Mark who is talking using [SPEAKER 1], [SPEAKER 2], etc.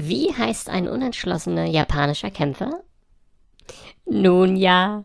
[SPEAKER 1] Wie heißt ein unentschlossener japanischer Kämpfer? Nun ja,